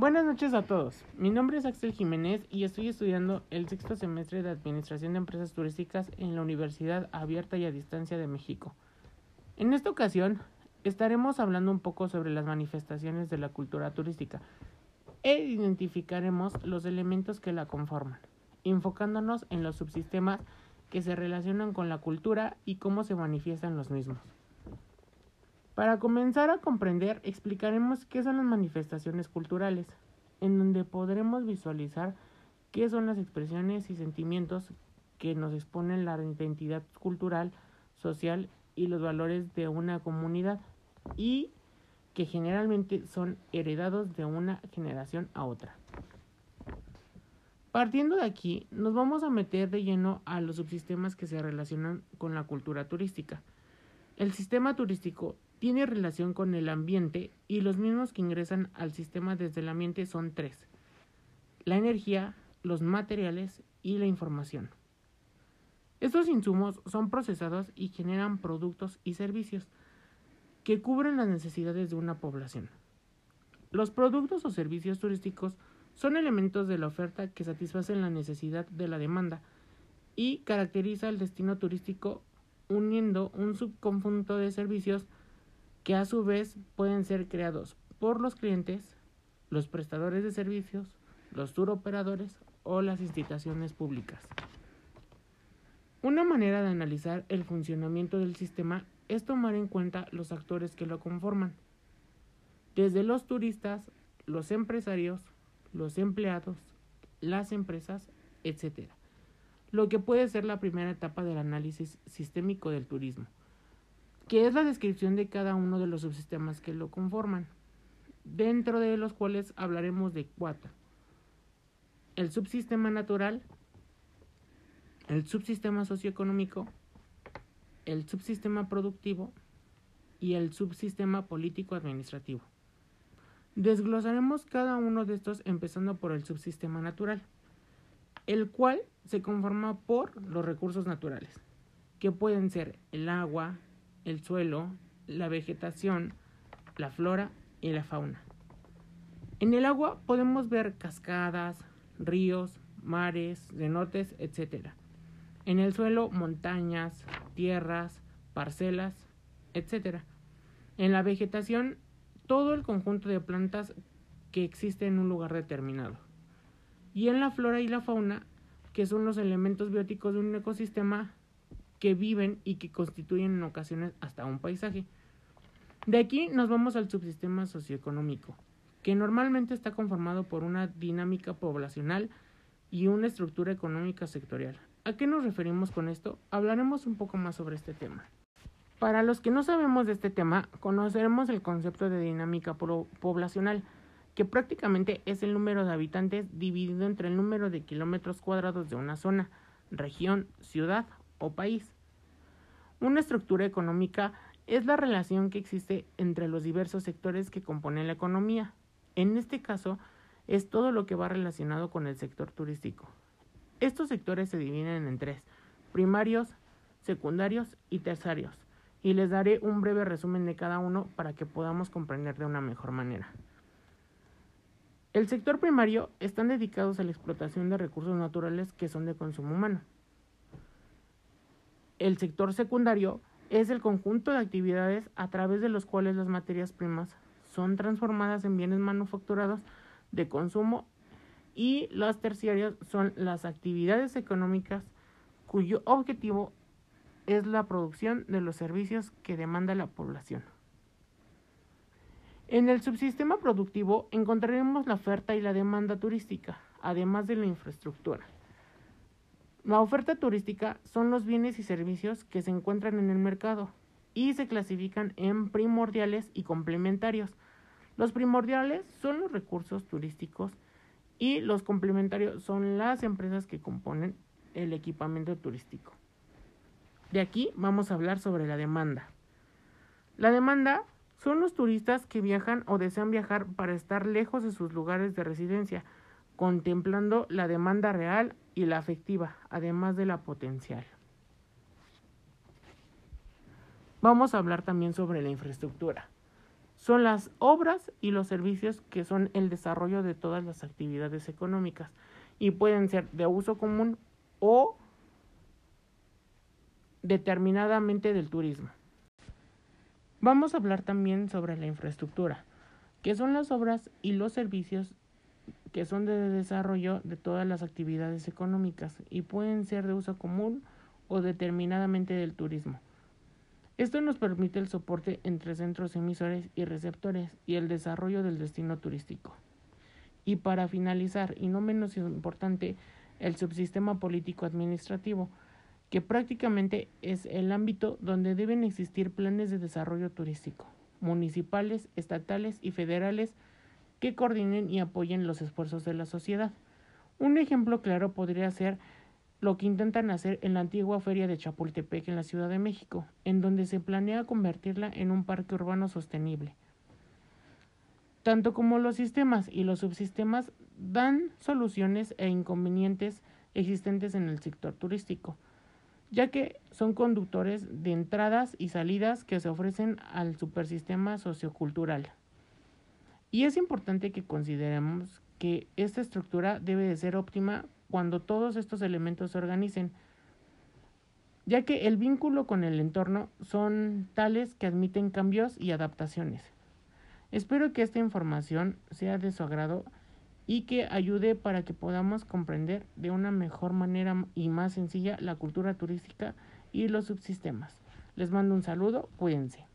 Buenas noches a todos. Mi nombre es Axel Jiménez y estoy estudiando el sexto semestre de Administración de Empresas Turísticas en la Universidad Abierta y a Distancia de México. En esta ocasión estaremos hablando un poco sobre las manifestaciones de la cultura turística e identificaremos los elementos que la conforman, enfocándonos en los subsistemas que se relacionan con la cultura y cómo se manifiestan los mismos. Para comenzar a comprender, explicaremos qué son las manifestaciones culturales, en donde podremos visualizar qué son las expresiones y sentimientos que nos exponen la identidad cultural, social y los valores de una comunidad y que generalmente son heredados de una generación a otra. Partiendo de aquí, nos vamos a meter de lleno a los subsistemas que se relacionan con la cultura turística. El sistema turístico tiene relación con el ambiente y los mismos que ingresan al sistema desde el ambiente son tres. La energía, los materiales y la información. Estos insumos son procesados y generan productos y servicios que cubren las necesidades de una población. Los productos o servicios turísticos son elementos de la oferta que satisfacen la necesidad de la demanda y caracteriza el destino turístico uniendo un subconjunto de servicios que a su vez pueden ser creados por los clientes, los prestadores de servicios, los tour operadores o las instituciones públicas. Una manera de analizar el funcionamiento del sistema es tomar en cuenta los actores que lo conforman, desde los turistas, los empresarios, los empleados, las empresas, etc. Lo que puede ser la primera etapa del análisis sistémico del turismo que es la descripción de cada uno de los subsistemas que lo conforman, dentro de los cuales hablaremos de cuatro. El subsistema natural, el subsistema socioeconómico, el subsistema productivo y el subsistema político-administrativo. Desglosaremos cada uno de estos empezando por el subsistema natural, el cual se conforma por los recursos naturales, que pueden ser el agua, el suelo, la vegetación, la flora y la fauna. En el agua podemos ver cascadas, ríos, mares, cenotes, etc. En el suelo montañas, tierras, parcelas, etc. En la vegetación todo el conjunto de plantas que existe en un lugar determinado. Y en la flora y la fauna, que son los elementos bióticos de un ecosistema que viven y que constituyen en ocasiones hasta un paisaje. De aquí nos vamos al subsistema socioeconómico, que normalmente está conformado por una dinámica poblacional y una estructura económica sectorial. ¿A qué nos referimos con esto? Hablaremos un poco más sobre este tema. Para los que no sabemos de este tema, conoceremos el concepto de dinámica poblacional, que prácticamente es el número de habitantes dividido entre el número de kilómetros cuadrados de una zona, región, ciudad o país. Una estructura económica es la relación que existe entre los diversos sectores que componen la economía. En este caso, es todo lo que va relacionado con el sector turístico. Estos sectores se dividen en tres, primarios, secundarios y terciarios, y les daré un breve resumen de cada uno para que podamos comprender de una mejor manera. El sector primario están dedicados a la explotación de recursos naturales que son de consumo humano. El sector secundario es el conjunto de actividades a través de los cuales las materias primas son transformadas en bienes manufacturados de consumo y las terciarias son las actividades económicas cuyo objetivo es la producción de los servicios que demanda la población. En el subsistema productivo encontraremos la oferta y la demanda turística, además de la infraestructura. La oferta turística son los bienes y servicios que se encuentran en el mercado y se clasifican en primordiales y complementarios. Los primordiales son los recursos turísticos y los complementarios son las empresas que componen el equipamiento turístico. De aquí vamos a hablar sobre la demanda. La demanda son los turistas que viajan o desean viajar para estar lejos de sus lugares de residencia, contemplando la demanda real y la afectiva, además de la potencial. Vamos a hablar también sobre la infraestructura. son las obras y los servicios que son el desarrollo de todas las actividades económicas y pueden ser de uso común o determinadamente del turismo. Vamos a hablar también sobre la infraestructura, que son las obras y los servicios que son de desarrollo de todas las actividades económicas y pueden ser de uso común o determinadamente del turismo. Esto nos permite el soporte entre centros emisores y receptores y el desarrollo del destino turístico. Y para finalizar, y no menos importante, el subsistema político administrativo, que prácticamente es el ámbito donde deben existir planes de desarrollo turístico, municipales, estatales y federales, que coordinen y apoyen los esfuerzos de la sociedad. Un ejemplo claro podría ser lo que intentan hacer en la antigua feria de Chapultepec en la Ciudad de México, en donde se planea convertirla en un parque urbano sostenible. Tanto como los sistemas y los subsistemas dan soluciones e inconvenientes existentes en el sector turístico, ya que son conductores de entradas y salidas que se ofrecen al supersistema sociocultural. Y es importante que consideremos que esta estructura debe de ser óptima cuando todos estos elementos se organicen, ya que el vínculo con el entorno son tales que admiten cambios y adaptaciones. Espero que esta información sea de su agrado y que ayude para que podamos comprender de una mejor manera y más sencilla la cultura turística y los subsistemas. Les mando un saludo, cuídense.